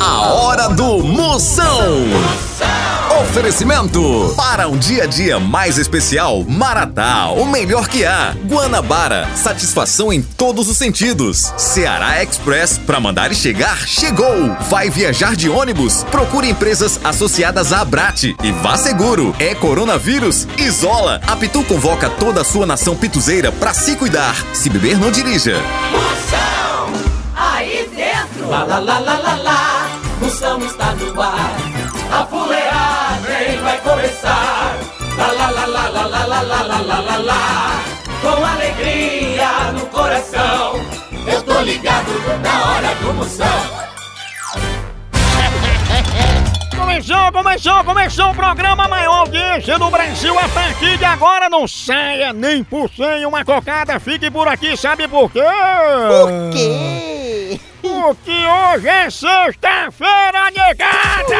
A hora do Moção. Oferecimento para um dia a dia mais especial, Maratá, o melhor que há. Guanabara, satisfação em todos os sentidos. Ceará Express, para mandar e chegar, chegou. Vai viajar de ônibus? Procure empresas associadas à Abrate e vá seguro. É coronavírus? Isola. A Pitu convoca toda a sua nação pituzeira para se cuidar. Se beber, não dirija. Moção, aí dentro. Lá, lá, lá, lá, lá. Moção está no ar. A fuleagem vai começar. Lá, lá, lá, lá, lá, lá, lá, lá, lá, lá, lá, lá. Com alegria no coração. Eu tô ligado na hora do Moção. Começou, começou, começou o programa maior audiência do Brasil. A partir de agora não saia nem por cem uma cocada. Fique por aqui, sabe por quê? Por quê? Porque hoje é sexta-feira, negada!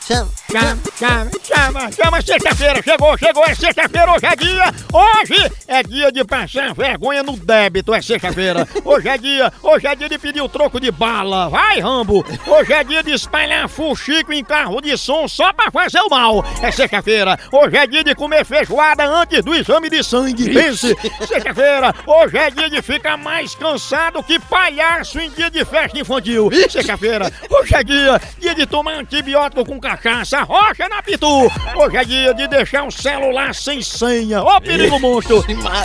Chama, Chama, chama, chama, chama, sexta-feira, chegou, chegou, é sexta-feira, hoje é dia, hoje é dia de passar vergonha no débito, é sexta-feira, hoje é dia, hoje é dia de pedir o troco de bala, vai Rambo, hoje é dia de espalhar fuxico em carro de som só pra fazer o mal, é sexta-feira, hoje é dia de comer feijoada antes do exame de sangue, pense, sexta-feira, hoje é dia de ficar mais cansado que palhaço em dia de festa infantil, sexta-feira, hoje é dia, dia de tomar antibiótico com cachaça, rocha na pitu. Hoje é dia de deixar um celular sem senha. Ô perigo monstro!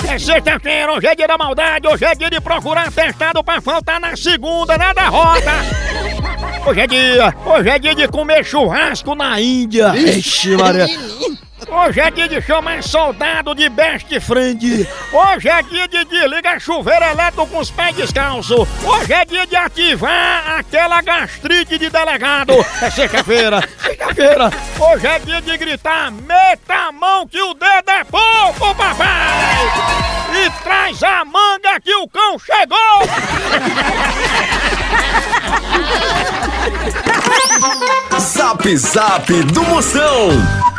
É sexta-feira, hoje é dia da maldade, hoje é dia de procurar testado pra faltar na segunda, na derrota. Hoje é dia, hoje é dia de comer churrasco na Índia. Ixi, Maria. Hoje é dia de chamar soldado de best friend. Hoje é dia de desligar chuveiro elétrico com os pés descalços. Hoje é dia de ativar aquela gastrite de delegado. É sexta-feira, sexta-feira. Hoje é dia de gritar: meta a mão que o dedo é pouco, papai! E traz a manga que o cão chegou! Zap Zap do Moção.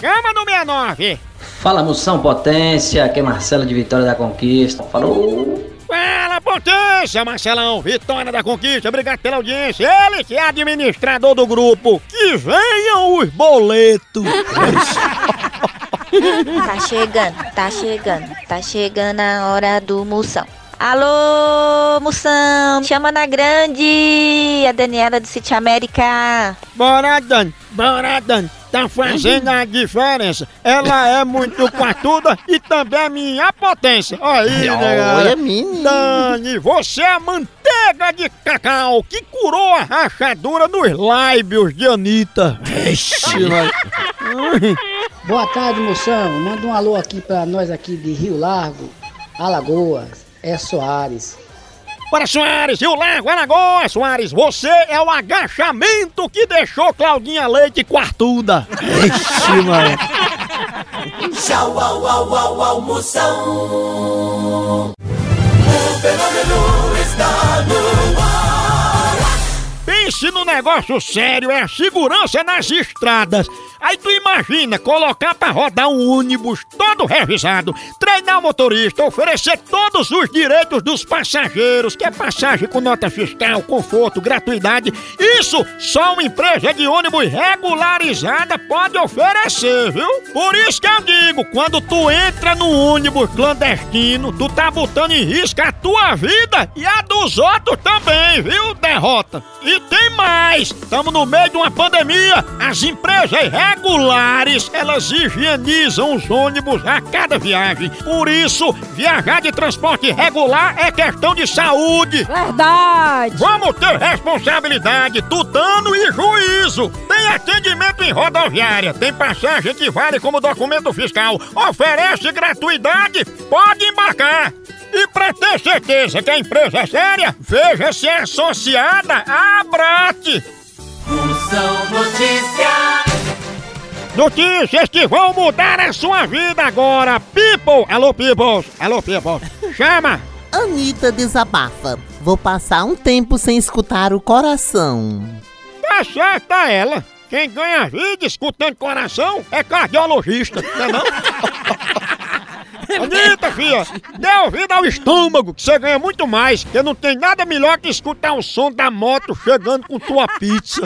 Chama no 69. Fala moção potência, aqui é Marcelo de Vitória da Conquista. Falou! Fala, potência, Marcelão! Vitória da Conquista, obrigado pela audiência. Ele que é administrador do grupo. Que venham os boletos! Tá chegando, tá chegando, tá chegando a hora do moção. Alô, moção, chama na grande, a Daniela do City América. Bora, Dani, bora, Dani. Tá fazendo a diferença. Ela é muito quatuda e também é minha potência. Aí, Olha, nega. menino. Dani, você é a manteiga de cacau que curou a rachadura nos lábios de Anitta. Ixi, Boa tarde, moção. Manda um alô aqui pra nós aqui de Rio Largo, Alagoas. É Soares. Bora, Soares, Rio Largo, Alagoas, Soares, você é o agachamento que deixou Claudinha Leite quartuda. Ixi, mano. Tchau, au, au, au, au, Moção. O fenômeno está no ar. Pense no negócio sério, é a segurança nas estradas. Aí tu imagina colocar pra rodar um ônibus todo revisado, treinar o motorista, oferecer todos os direitos dos passageiros, que é passagem com nota fiscal, conforto, gratuidade. Isso só uma empresa de ônibus regularizada pode oferecer, viu? Por isso que eu digo, quando tu entra no ônibus clandestino, tu tá botando em risco a tua vida e a dos outros também, viu, derrota? E tem mais! Estamos no meio de uma pandemia, as empresas regulares, elas higienizam os ônibus a cada viagem. Por isso, viajar de transporte regular é questão de saúde. Verdade! Vamos ter responsabilidade, tutano e juízo. Tem atendimento em rodoviária, tem passagem que vale como documento fiscal, oferece gratuidade, pode embarcar. Ter certeza que a empresa é séria, veja se é associada à Abrate. Moção Notícias. Notícias que vão mudar a sua vida agora. People, alô people, alô people. Chama. Anitta desabafa. Vou passar um tempo sem escutar o coração. Tá certa ela. Quem ganha vida escutando coração é cardiologista, não é não? Anitta, filha, dê ouvido ao estômago, que você ganha muito mais, porque não tem nada melhor que escutar o som da moto chegando com tua pizza.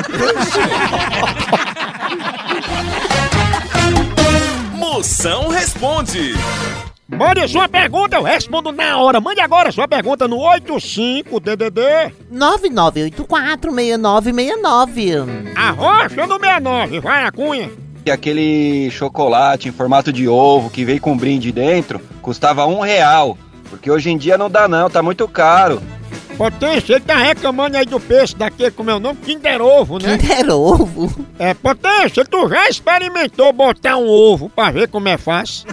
Moção responde. Mande sua pergunta, eu respondo na hora. Mande agora sua pergunta no 85DDD, 99846969. a rocha do 69, vai a cunha. Aquele chocolate em formato de ovo que veio com brinde dentro custava um real. Porque hoje em dia não dá não, tá muito caro. Potência, ele tá reclamando aí do peixe daquele, como é o nome? Kinder Ovo, né? Kinder Ovo. É, Potência, tu já experimentou botar um ovo pra ver como é fácil?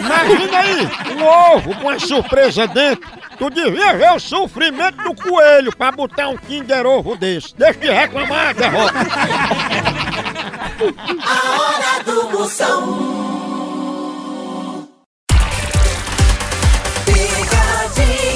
Imagina aí, um ovo com uma surpresa dentro. Tu devia ver o sofrimento do coelho pra botar um Kinder Ovo desse. Deixa de reclamar, derrota. A hora do Moção. Picadinha.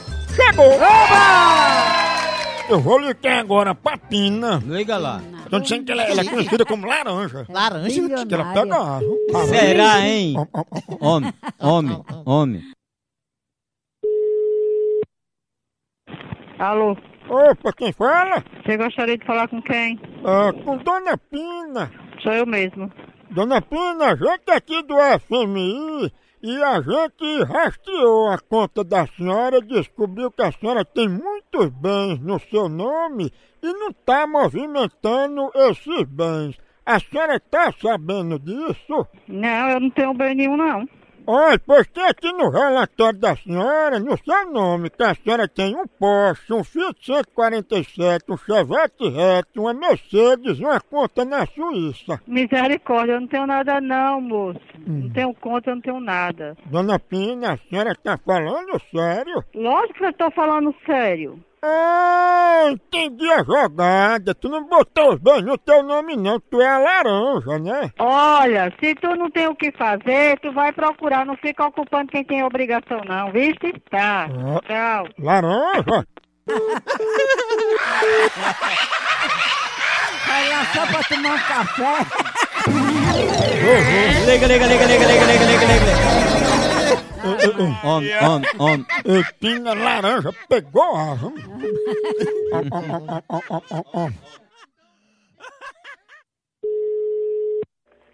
Chegou! Eu vou ligar agora pra Pina. Liga lá. Tô dizendo que ela, ela é conhecida como laranja. Laranja? Que ela pega água. Será, hein? Homem, homem, homem. Alô, Opa, quem fala? você gostaria de falar com quem? Ah, com Dona Pina. Sou eu mesmo. Dona Pina, a gente aqui do FMI e a gente rastreou a conta da senhora e descobriu que a senhora tem muitos bens no seu nome e não está movimentando esses bens. A senhora está sabendo disso? Não, eu não tenho bem nenhum, não. Olha, pois tem aqui no relatório da senhora, no seu nome, que a senhora tem um Porsche, um Fiat 147, um Chevette Reto, uma Mercedes uma conta na Suíça. Misericórdia, eu não tenho nada não, moço. Não tenho conta, eu não tenho nada. Dona Pina, a senhora está falando sério? Lógico que eu estou falando sério. Ah, entendi a jogada. Tu não botou os bens no teu nome não, tu é a laranja, né? Olha, se tu não tem o que fazer, tu vai procurar, não fica ocupando quem tem obrigação não, viste? Tá, Ah. tchau. Laranja? Vai lá só pra tomar um café. Liga, liga, liga, liga, liga, liga, liga, liga. Homem, homem, homem. Ei, Pina, laranja pegou a...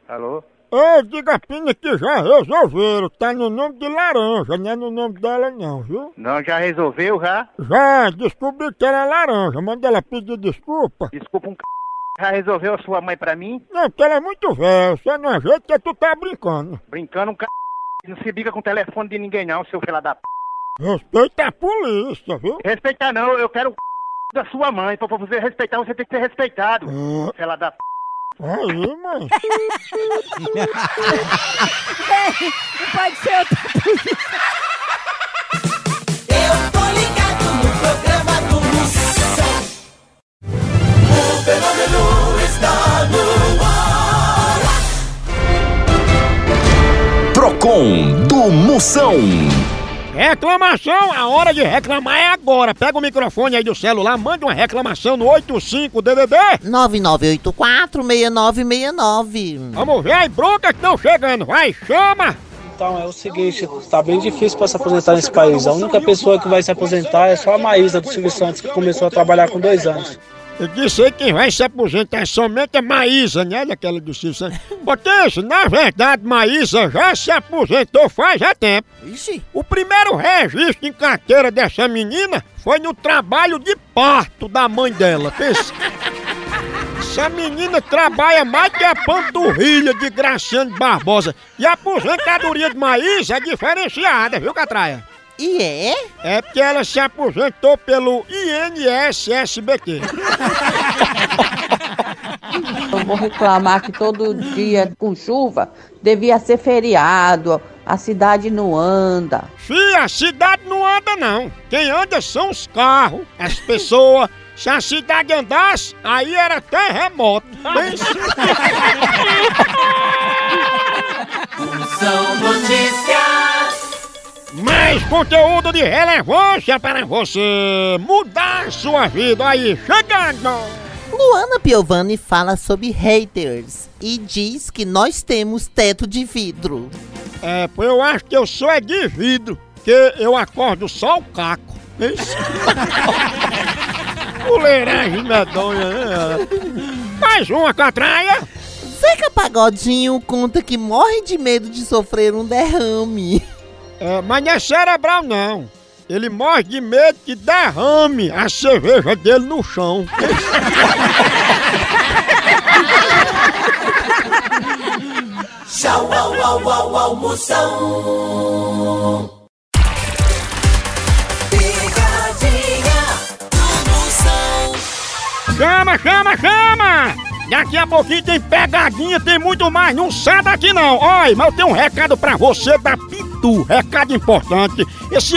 Alô? Ô, diga a Pina que já resolveram, tá no nome de laranja, não é no nome dela não, viu? Não, já resolveu já? Já, descobri que era laranja, manda ela pedir desculpa. Desculpa um c... Já resolveu a sua mãe pra mim? Não, porque ela é muito velha, você não é jeito que tu tá brincando. Brincando um c... Não se briga com o telefone de ninguém não, seu filho da p... Respeita a polícia, viu? Respeitar não, eu quero o c... da sua mãe. Pra você respeitar, você tem que ser respeitado. Ah. Filha da p... Aí, mãe. Não pode ser outra Eu tô ligado no programa do Moção. O fenômeno está no ar. Procon do Moção. Reclamação, a hora de reclamar é agora. Pega o microfone aí do celular, manda uma reclamação no 85DDD. 99846969. Vamos ver aí, bronca que estão chegando. Vai, chama! Então é o seguinte, tá bem difícil para se aposentar nesse país. A única pessoa que vai se aposentar é só a Maísa do Silvio Santos, que começou a trabalhar com dois anos. Eu disse quem vai se aposentar somente é Maísa, né? Daquela do Silvio Santos. Potência, na verdade, Maísa já se aposentou faz já tempo. Ixi. O primeiro registro em carteira dessa menina foi no trabalho de parto da mãe dela. Pensa. Essa menina trabalha mais que a panturrilha de Graciano Barbosa. E a aposentadoria de Maísa é diferenciada, viu, Catraia? E é? É porque ela se aposentou pelo INSSBT. vou reclamar que todo dia com chuva devia ser feriado. A cidade não anda. Fia, a cidade não anda não. Quem anda são os carros, as pessoas. Se a cidade andasse, aí era terremoto. Notícias. Mais conteúdo de relevância para você mudar sua vida aí, chegando! Luana Piovani fala sobre haters e diz que nós temos teto de vidro. É, pô, eu acho que eu sou é de vidro, que eu acordo só o caco. Isso. Fuleiragem medonha, né? Mais uma catraia! Zeca Pagodinho conta que morre de medo de sofrer um derrame. É, mas não é cerebral não. Ele morre de medo que derrame a cerveja dele no chão. Tchau, au, au, au, almoção. Picadinha do Moção. Chama, chama, chama! Daqui a pouquinho tem pegadinha, tem muito mais. Não sai daqui não. Olha, mas eu tenho um recado pra você da Pitu. Recado importante. Esse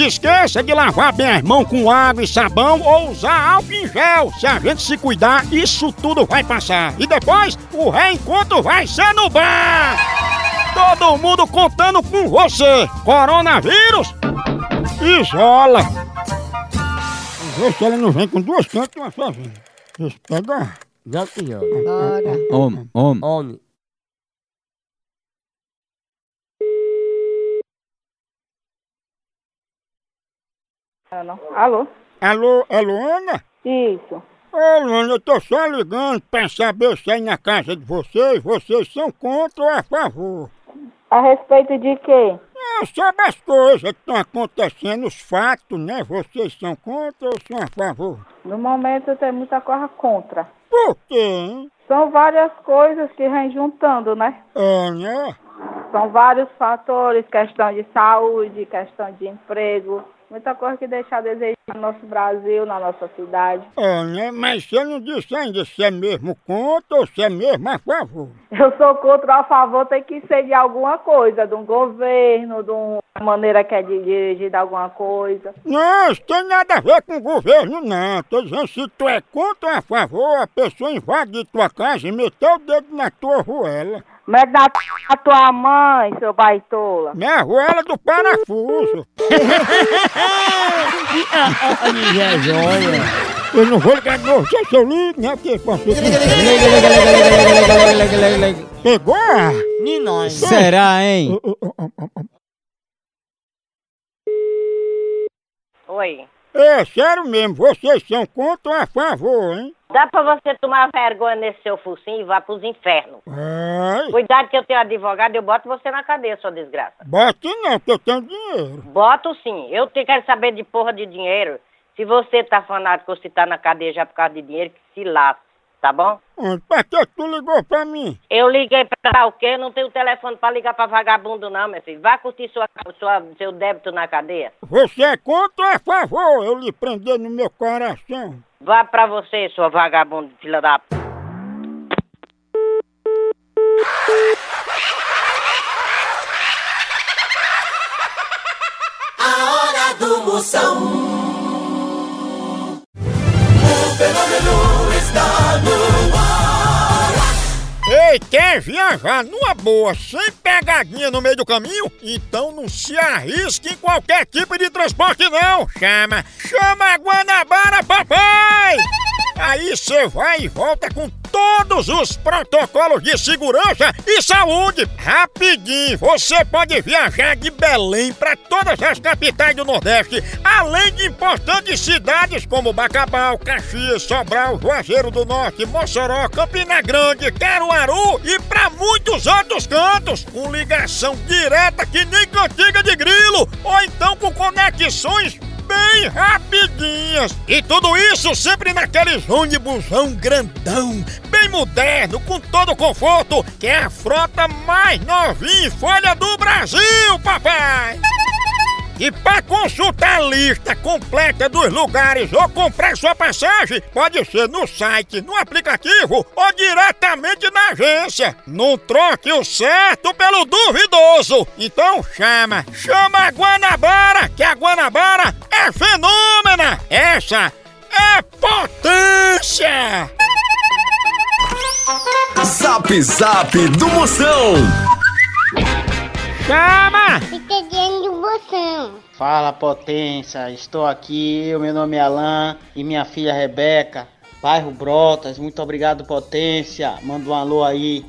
esqueça de lavar bem as mãos com água e sabão ou usar álcool em gel. Se a gente se cuidar, isso tudo vai passar. E depois, o reencontro vai ser no bar. Todo mundo contando com você. Coronavírus, isola. Vê se ela não vem com duas cantas e uma sozinha. Eu pegar. Já que ó. Bora. Homem, homem. Homem. Alô? Alô, é Luana? Isso. Ô, Luana, eu tô só ligando pra saber se aí na casa de vocês, vocês são contra ou a favor. A respeito de quê? É, sobre as coisas que estão acontecendo, os fatos, né? Vocês são contra ou são a favor? No momento tem muita coisa contra. Por quê, hein? São várias coisas que vem juntando, né? É, né? São vários fatores, questão de saúde, questão de emprego, muita coisa que deixa a desejar no nosso Brasil, na nossa cidade. É, né? Mas você não disse ainda se é mesmo contra ou se é mesmo a favor. Eu sou contra ou a favor, tem que ser de alguma coisa, de um governo, de uma maneira que é de dirigir alguma coisa. Não, isso tem nada a ver com o governo, não. Tô dizendo, se tu é contra ou a favor, a pessoa invade tua casa e meteu o dedo na tua ruela. Na p... a tua mãe, seu baitola. Minha ruela do parafuso. É joia. Eu não vou ligar de novo, só se eu ligo, né? Porque posso... Pegou? Ninóis. Será, hein? Oi. É, sério mesmo, vocês são contra ou a favor, hein? Dá pra você tomar vergonha nesse seu focinho e vá pros infernos. Ai, Cuidado que eu tenho advogado, eu boto você na cadeia, sua desgraça. bote não, porque eu tenho dinheiro. Boto sim. Eu te quero saber de porra de dinheiro. Se você tá fanático ou se tá na cadeia já por causa de dinheiro, que se lasque, tá bom? Hum, Pra que tu ligou pra mim? Eu liguei pra o quê? Não tenho telefone pra ligar pra vagabundo não, meu filho. Vai curtir sua, sua, seu débito na cadeia. Você é contra ou a favor? Eu lhe prender no meu coração. Vá pra você, sua vagabundo, filha da p... A hora do Moção. Quer viajar numa boa, sem pegadinha no meio do caminho? Então não se arrisque em qualquer tipo de transporte não. Chama, chama a Guanabara, papai! Aí você vai e volta com todos os protocolos de segurança e saúde. Rapidinho, você pode viajar de Belém para todas as capitais do Nordeste, além de importantes cidades como Bacabal, Caxias, Sobral, Juazeiro do Norte, Mossoró, Campina Grande, Caruaru e para muitos outros cantos, com ligação direta que nem cantiga de grilo, ou então com conexões bem rapidinhas. E tudo isso sempre naqueles ônibusão grandão, bem moderno, com todo o conforto, que é a frota mais novinha em folha do Brasil, papai! E para consultar a lista completa dos lugares ou comprar sua passagem, pode ser no site, no aplicativo ou diretamente na agência. Não troque o certo pelo duvidoso. Então chama, chama a Guanabara, que a Guanabara é fenômena. Essa é potência. Zap Zap do Moção. Chama! Entendendo do moção. Fala potência, estou aqui, o meu nome é Alain e minha filha Rebeca, bairro Brotas, muito obrigado potência, manda um alô aí.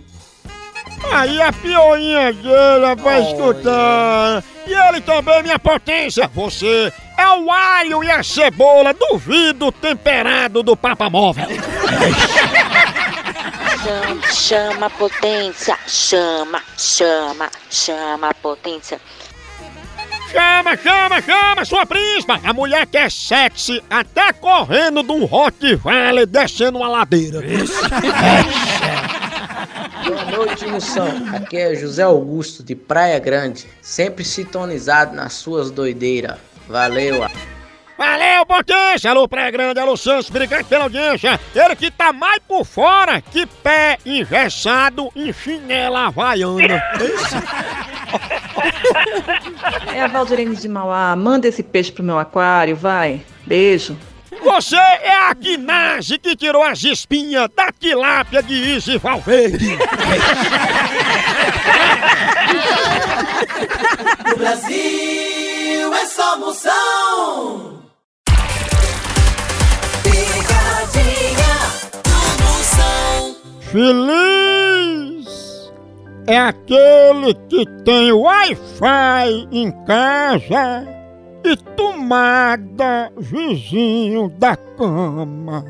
Aí a pioinha dele vai escutar. E ele também, minha potência. Você é o alho e a cebola do vidro temperado do Papa Móvel. Chama, chama a potência, chama, chama, chama potência. Chama, chama, chama, sua príncipa! A mulher que é sexy, até correndo de um Rottweiler descendo uma ladeira. Boa noite, moção. Aqui é José Augusto de Praia Grande, sempre sintonizado nas suas doideiras. Valeu. Valeu, potência! Alô, Praia Grande, alô, Santos, obrigado pela audiência. Ele que tá mais por fora que pé engessado em chinela havaiana. É a Valdirene de Mauá. Manda esse peixe pro meu aquário, vai. Beijo. Você é a Guinase que tirou as espinhas da tilápia de Izzy Valverde. No Brasil é só moção. Feliz é aquele que tem Wi-Fi em casa e tomada vizinho da cama.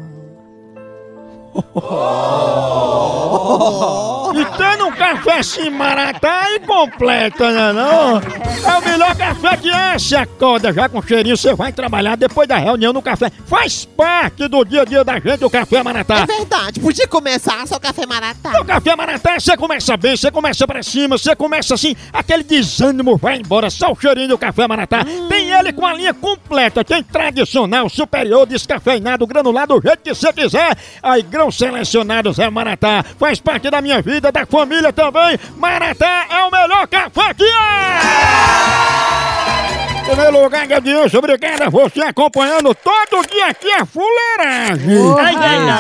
E tendo um café assim maratá e completa, né não? É o melhor café que é. Você acorda já com cheirinho, você vai trabalhar depois da reunião no café. Faz parte do dia a dia da gente o café maratá. É verdade, podia começar só o café maratá. O café maratá, você começa bem, você começa pra cima, você começa assim, aquele desânimo vai embora, só o cheirinho do café maratá. Tem ele com a linha completa, tem tradicional, superior, descafeinado, granulado, do jeito que você quiser. Aí, grãos selecionados é maratá, faz parte da minha vida, da família também. Maratá é o melhor café que é! Primeiro lugar audiência, obrigado a você acompanhando todo dia aqui a fuleiragem.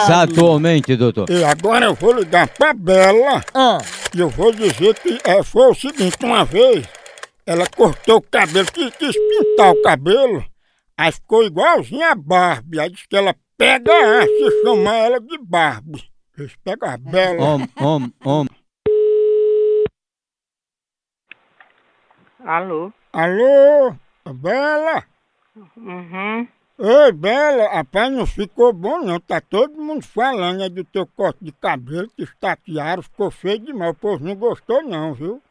Exatamente, doutor. E agora eu vou ligar pra Bela. E eu vou dizer que é, foi o seguinte, uma vez ela cortou o cabelo, quis, quis pintar o cabelo, aí ficou igualzinha a Barbie. Aí disse que ela pega a se chamar ela de Barbie. Eles pegam a Bela. Om, om, om. Alô? Alô? Bela? Uhum. Ei, Bela, rapaz, não ficou bom não. Tá todo mundo falando aí do teu corte de cabelo, que estatearam, ficou feio demais. O povo não gostou não, viu?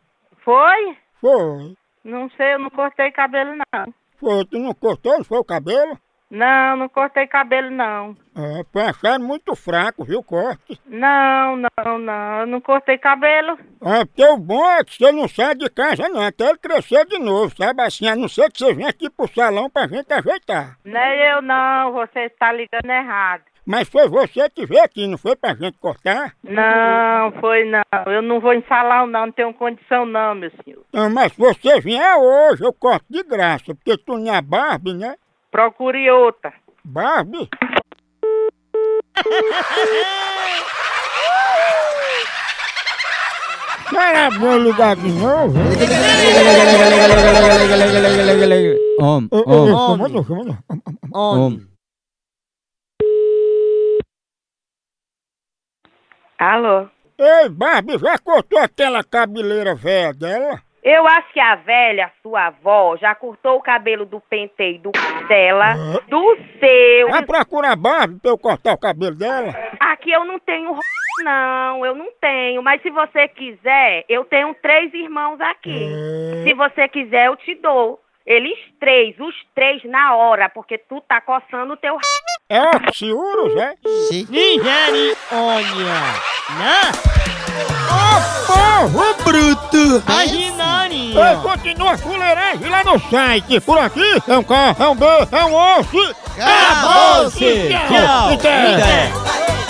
Foi? Foi. Não sei, eu não cortei cabelo não. Foi, tu não cortou, não foi o cabelo? Não, não cortei cabelo não. É, foi muito fraco, viu, corte? Não, não, não, eu não cortei cabelo. É, porque o bom é que você não sai de casa não, até ele crescer de novo, sabe assim? A não ser que você venha aqui pro salão pra gente ajeitar. Nem é eu não, você está ligando errado. Mas foi você que veio aqui, não foi pra gente cortar? Não, foi não. Eu não vou em salão não, não tenho condição não, meu senhor. Não, mas se você vier hoje, eu corto de graça, porque tu não é Barbie, né? Procure outra. Barbie? Será bom ligar de novo? Om, om, om. Alô? Ei, Barbie, já cortou aquela cabeleira velha dela? Eu acho que a velha, sua avó, já cortou o cabelo do penteio do c- dela, do seu. Vai procurar a Barbie pra eu cortar o cabelo dela? Aqui eu não tenho r... não, eu não tenho. Mas se você quiser, eu tenho três irmãos aqui. Se você quiser, eu te dou. Eles três, os três na hora, porque tu tá coçando o teu r... É oxiurus, é? Nigeriônia. Né? Ô povo bruto! Imaginária. Ei, continua a fuleiragem lá no site. Por aqui é um K, é um B, é um osso. Acabou-se. Tchau. Tchau. Até.